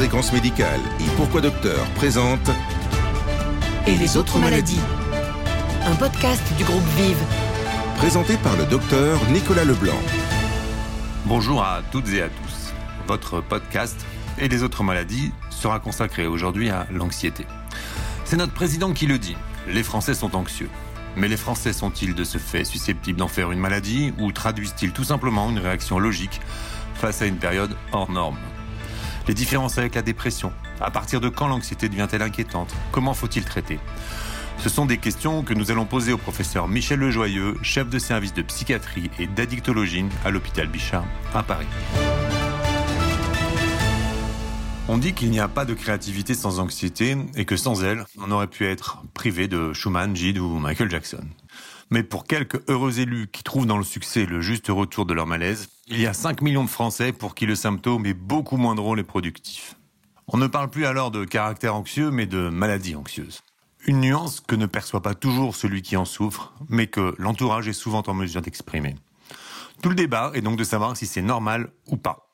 Fréquence Médicale et Pourquoi Docteur présente Et les autres maladies Un podcast du groupe Vive. Présenté par le docteur Nicolas Leblanc. Bonjour à toutes et à tous. Votre podcast Et les autres maladies sera consacré aujourd'hui à l'anxiété. C'est notre président qui le dit. Les Français sont anxieux. Mais les Français sont-ils de ce fait susceptibles d'en faire une maladie ou traduisent-ils tout simplement une réaction logique face à une période hors norme? Les différences avec la dépression À partir de quand l'anxiété devient-elle inquiétante? Comment faut-il traiter? Ce sont des questions que nous allons poser au professeur Michel Lejoyeux, chef de service de psychiatrie et d'addictologie à l'hôpital Bichat à Paris. On dit qu'il n'y a pas de créativité sans anxiété et que sans elle, on aurait pu être privé de Schumann, Gide ou Michael Jackson. Mais pour quelques heureux élus qui trouvent dans le succès le juste retour de leur malaise, il y a 5 millions de Français pour qui le symptôme est beaucoup moins drôle et productif. On ne parle plus alors de caractère anxieux, mais de maladie anxieuse. Une nuance que ne perçoit pas toujours celui qui en souffre, mais que l'entourage est souvent en mesure d'exprimer. Tout le débat est donc de savoir si c'est normal ou pas.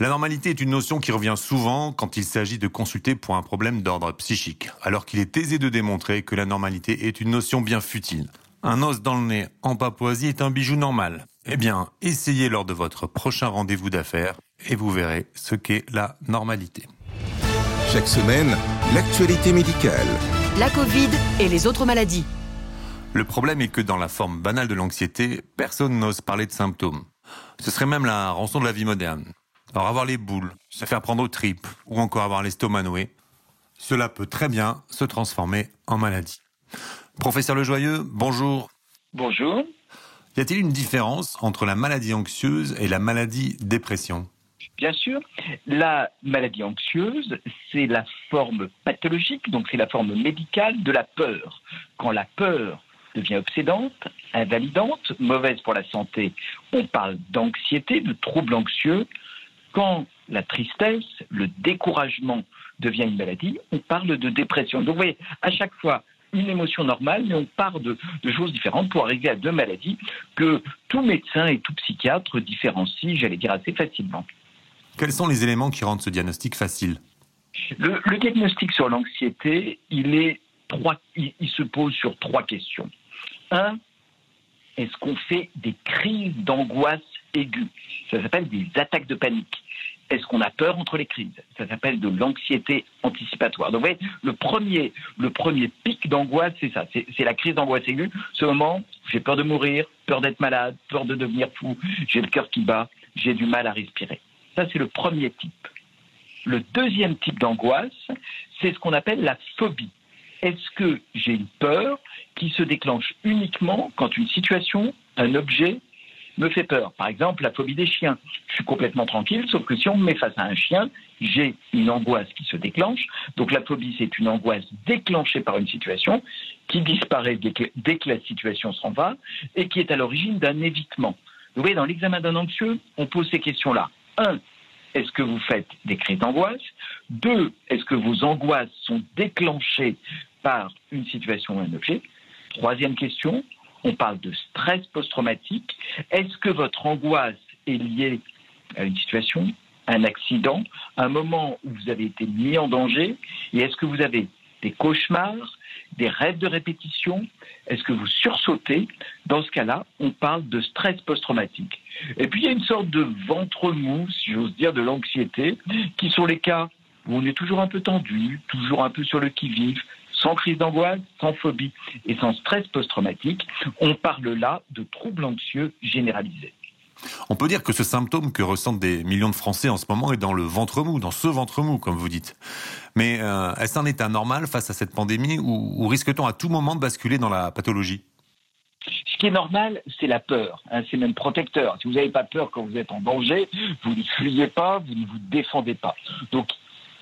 La normalité est une notion qui revient souvent quand il s'agit de consulter pour un problème d'ordre psychique, alors qu'il est aisé de démontrer que la normalité est une notion bien futile. Un os dans le nez en Papouasie est un bijou normal. Eh bien, essayez lors de votre prochain rendez-vous d'affaires et vous verrez ce qu'est la normalité. Chaque semaine, l'actualité médicale. La Covid et les autres maladies. Le problème est que dans la forme banale de l'anxiété, personne n'ose parler de symptômes. Ce serait même la rançon de la vie moderne. Alors avoir les boules, se faire prendre aux tripes ou encore avoir l'estomac noué, cela peut très bien se transformer en maladie. Professeur Lejoyeux, bonjour. Bonjour. Y a-t-il une différence entre la maladie anxieuse et la maladie dépression? Bien sûr, la maladie anxieuse, c'est la forme pathologique, donc c'est la forme médicale de la peur. Quand la peur devient obsédante, invalidante, mauvaise pour la santé, on parle d'anxiété, de trouble anxieux. Quand la tristesse, le découragement devient une maladie, on parle de dépression. Donc vous voyez, à chaque fois, une émotion normale, mais on part de, de, choses différentes pour arriver à deux maladies que tout médecin et tout psychiatre différencie, j'allais dire, assez facilement. Quels sont les éléments qui rendent ce diagnostic facile? Le, le, diagnostic sur l'anxiété, il, est trois, il, il se pose sur trois questions. Un, est-ce qu'on fait des crises d'angoisse aiguë Ça s'appelle des attaques de panique. Est-ce qu'on a peur entre les crises Ça s'appelle de l'anxiété anticipatoire. Donc, vous voyez, le premier, le premier pic d'angoisse, c'est ça. C'est la crise d'angoisse aiguë. Ce moment, j'ai peur de mourir, peur d'être malade, peur de devenir fou, j'ai le cœur qui bat, j'ai du mal à respirer. Ça, c'est le premier type. Le deuxième type d'angoisse, c'est ce qu'on appelle la phobie. Est-ce que j'ai une peur qui se déclenche uniquement quand une situation, un objet me fait peur. Par exemple, la phobie des chiens. Je suis complètement tranquille, sauf que si on me met face à un chien, j'ai une angoisse qui se déclenche. Donc la phobie, c'est une angoisse déclenchée par une situation qui disparaît dès que, la situation s'en va et qui est à l'origine d'un évitement. Vous voyez, dans l'examen d'un anxieux, on pose ces questions-là. Un, est-ce que vous faites des crises d'angoisse? Deux, est-ce que vos angoisses sont déclenchées par une situation ou un objet? Troisième question, on parle de stress post-traumatique. Est-ce que votre angoisse est liée à une situation, un accident, un moment où vous avez été mis en danger? Et est-ce que vous avez des cauchemars, des rêves de répétition? Est-ce que vous sursautez Dans ce cas-là, on parle de stress post-traumatique. Et puis il y a une sorte de ventre mou, si j'ose dire, de l'anxiété, qui sont les cas où on est toujours un peu tendu, toujours un peu sur le qui-vive, sans crise d'angoisse, sans phobie et sans stress post-traumatique. On parle là de troubles anxieux généralisés. On peut dire que ce symptôme que ressentent des millions de Français en ce moment est dans le ventre mou, dans ce ventre mou, comme vous dites. Mais euh, est-ce un état normal face à cette pandémie ou, ou risque-t-on à tout moment de basculer dans la pathologie? Ce qui est normal, c'est la peur. Hein, c'est même protecteur. Si vous n'avez pas peur quand vous êtes en danger, vous ne fuyez pas, vous ne vous défendez pas. Donc,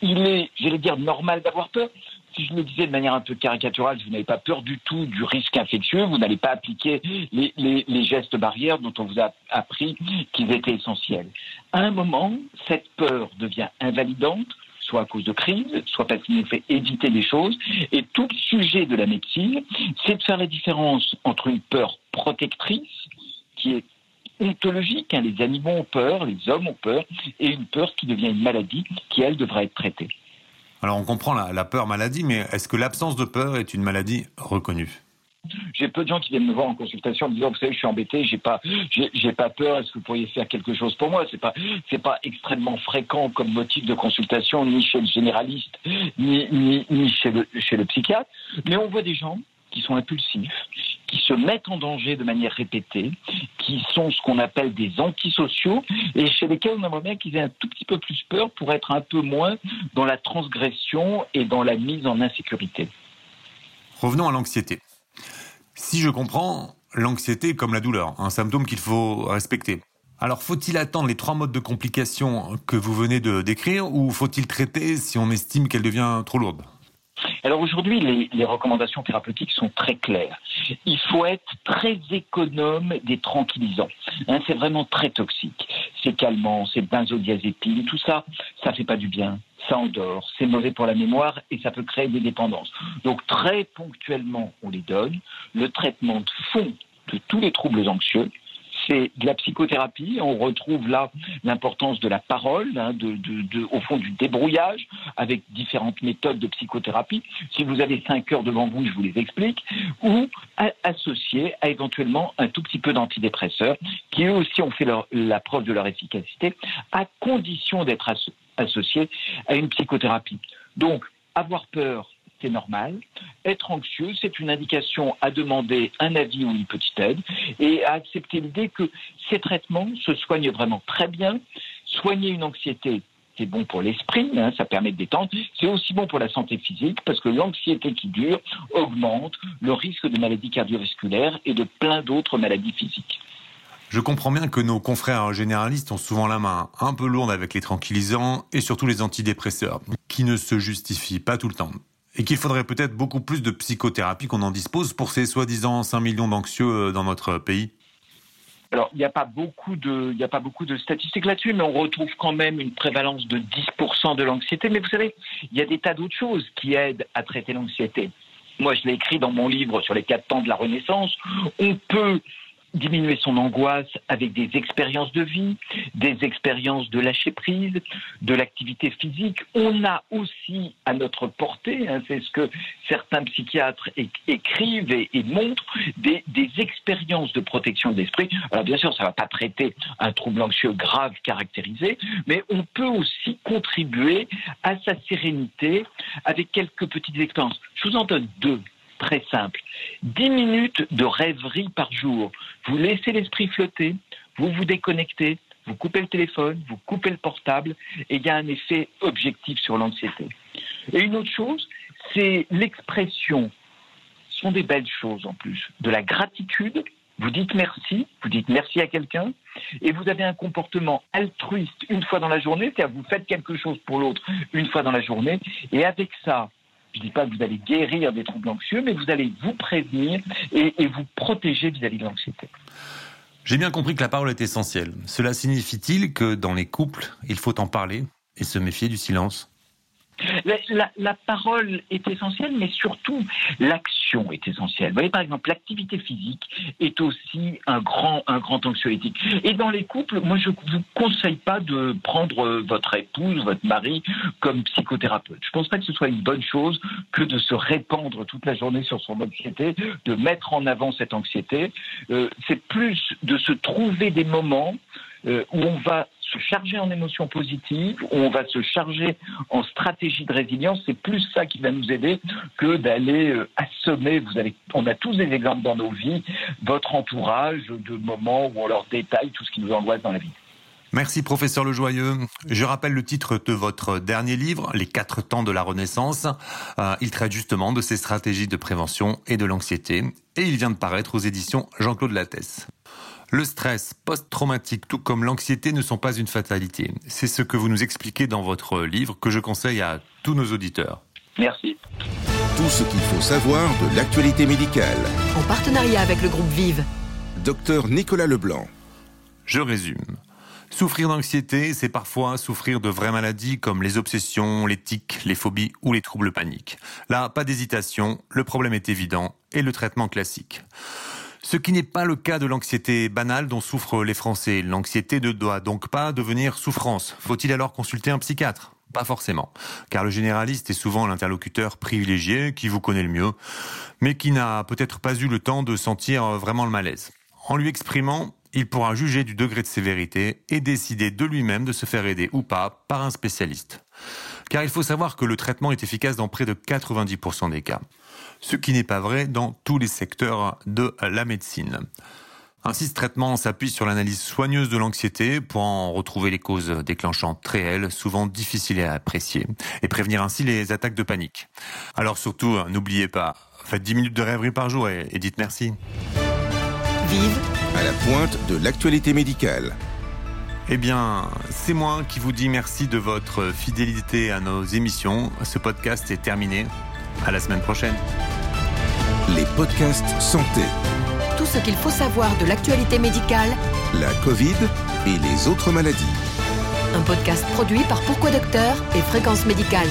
il est, j'allais dire, normal d'avoir peur si je le disais de manière un peu caricaturale, vous n'avez pas peur du tout du risque infectieux, vous n'allez pas appliquer les, gestes barrières dont on vous a appris qu'ils étaient essentiels. À un moment, cette peur devient invalidante, soit à cause de crise, soit parce qu'il nous fait éviter des choses. Et tout le sujet de la médecine, c'est de faire la différence entre une peur protectrice, qui est ontologique. Hein. Les animaux ont peur, les hommes ont peur, et une peur qui devient une maladie qui, elle, devrait être traitée. Alors on comprend la, peur maladie, mais est-ce que l'absence de peur est une maladie reconnue? J'ai peu de gens qui viennent me voir en consultation en me disant, vous savez, je suis embêté, j'ai pas, j'ai pas peur, est-ce que vous pourriez faire quelque chose pour moi? C'est pas, c'est pas extrêmement fréquent comme motif de consultation, ni chez le généraliste, ni, ni, ni chez le, chez le psychiatre. Mais on voit des gens qui sont impulsifs, qui se mettent en danger de manière répétée, qui sont ce qu'on appelle des antisociaux, et chez lesquels on aimerait bien qu'ils aient un tout petit peu plus peur pour être un peu moins dans la transgression et dans la mise en insécurité. Revenons à l'anxiété. Si je comprends, l'anxiété comme la douleur, un symptôme qu'il faut respecter. Alors faut-il attendre les trois modes de complication que vous venez de décrire ou faut-il traiter si on estime qu'elle devient trop lourde? Alors aujourd'hui, les, recommandations thérapeutiques sont très claires. Il faut être très économe des tranquillisants. Hein, c'est vraiment très toxique. C'est calmant, c'est benzodiazépine, tout ça, ça fait pas du bien. Ça endort, c'est mauvais pour la mémoire et ça peut créer des dépendances. Donc très ponctuellement, on les donne. Le traitement de fond de tous les troubles anxieux, c'est de la psychothérapie. On retrouve là l'importance de la parole, hein, au fond du débrouillage, avec différentes méthodes de psychothérapie. Si vous avez cinq heures devant vous, je vous les explique, ou associé à éventuellement un tout petit peu d'antidépresseurs, qui eux aussi ont fait la preuve de leur efficacité, à condition d'être associés à une psychothérapie. Donc, avoir peur, c'est normal. Être anxieux, c'est une indication à demander un avis ou une petite aide et à accepter l'idée que ces traitements se soignent vraiment très bien. Soigner une anxiété, c'est bon pour l'esprit, hein, ça permet de détendre. C'est aussi bon pour la santé physique parce que l'anxiété qui dure augmente le risque de maladies cardiovasculaires et de plein d'autres maladies physiques. Je comprends bien que nos confrères généralistes ont souvent la main un peu lourde avec les tranquillisants et surtout les antidépresseurs, qui ne se justifient pas tout le temps et qu'il faudrait peut-être beaucoup plus de psychothérapie qu'on en dispose pour ces soi-disant 5 millions d'anxieux euh, dans notre pays alors, il n'y a pas beaucoup de, a pas beaucoup de statistiques là-dessus, mais on retrouve quand même une prévalence de 10% de l'anxiété. Mais vous savez, il y a des tas d'autres choses qui aident à traiter l'anxiété. Moi, je l'ai écrit dans mon livre sur les quatre temps de la Renaissance. On peut diminuer son angoisse avec des expériences de vie, des expériences de lâcher prise, de l'activité physique. On a aussi à notre portée, hein, c'est ce que certains psychiatres écrivent et, montrent, des, des, expériences de protection de l'esprit. Alors bien sûr, ça ne va pas traiter un trouble anxieux grave caractérisé, mais on peut aussi contribuer à sa sérénité avec quelques petites expériences. Je vous en donne deux très simple. 10 minutes de rêverie par jour. Vous laissez l'esprit flotter, vous vous déconnectez, vous coupez le téléphone, vous coupez le portable, et il y a un effet objectif sur l'anxiété. Et une autre chose, c'est l'expression. Ce sont des belles choses en plus. De la gratitude, vous dites merci, vous dites merci à quelqu'un, et vous avez un comportement altruiste une fois dans la journée, c'est-à-dire vous faites quelque chose pour l'autre une fois dans la journée, et avec ça, je ne dis pas que vous allez guérir des troubles anxieux, mais vous allez vous prévenir et, vous protéger vis-à-vis de l'anxiété. J'ai bien compris que la parole est essentielle. Cela signifie-t-il que dans les couples, il faut en parler et se méfier du silence? La, parole est essentielle, mais surtout l'action est essentielle. Vous voyez, par exemple, l'activité physique est aussi un grand, un grand anxiolytique. Et dans les couples, moi, je vous conseille pas de prendre votre épouse, votre mari comme psychothérapeute. Je ne pense pas que ce soit une bonne chose que de se répandre toute la journée sur son anxiété, de mettre en avant cette anxiété. Euh, c'est plus de se trouver des moments euh, où on va se charger en émotions positives, on va se charger en stratégie de résilience. C'est plus ça qui va nous aider que d'aller euh, assommer. Vous avez, on a tous des exemples dans nos vies, votre entourage, de moments où on leur détaille tout ce qui nous angoisse dans la vie. Merci professeur Lejoyeux. Je rappelle le titre de votre dernier livre, Les quatre temps de la Renaissance. Euh, il traite justement de ces stratégies de prévention et de l'anxiété et il vient de paraître aux éditions Jean-Claude Lattès. Le stress post-traumatique, tout comme l'anxiété, ne sont pas une fatalité. C'est ce que vous nous expliquez dans votre livre que je conseille à tous nos auditeurs. Merci. Tout ce qu'il faut savoir de l'actualité médicale. En partenariat avec le groupe Vive. Docteur Nicolas Leblanc. Je résume. Souffrir d'anxiété, c'est parfois souffrir de vraies maladies comme les obsessions, les tics, les phobies ou les troubles paniques. Là, pas d'hésitation, le problème est évident et le traitement classique. Ce qui n'est pas le cas de l'anxiété banale dont souffrent les Français. L'anxiété ne doit donc pas devenir souffrance. Faut-il alors consulter un psychiatre? Pas forcément, car le généraliste est souvent l'interlocuteur privilégié qui vous connaît le mieux, mais qui n'a peut-être pas eu le temps de sentir vraiment le malaise. En lui exprimant, il pourra juger du degré de sévérité et décider de lui-même de se faire aider ou pas par un spécialiste. Car il faut savoir que le traitement est efficace dans près de 90% des cas, ce qui n'est pas vrai dans tous les secteurs de la médecine. Ainsi, ce traitement s'appuie sur l'analyse soigneuse de l'anxiété pour en retrouver les causes déclenchantes réelles, souvent difficiles à apprécier, et prévenir ainsi les attaques de panique. Alors surtout, n'oubliez pas, faites 10 minutes de rêverie par jour et, dites merci. Vive à la pointe de l'actualité médicale. Eh bien, c'est moi qui vous dis merci de votre fidélité à nos émissions. Ce podcast est terminé. À la semaine prochaine. Les podcasts santé tout ce qu'il faut savoir de l'actualité médicale, la Covid et les autres maladies. Un podcast produit par Pourquoi Docteur et Fréquence Médicale.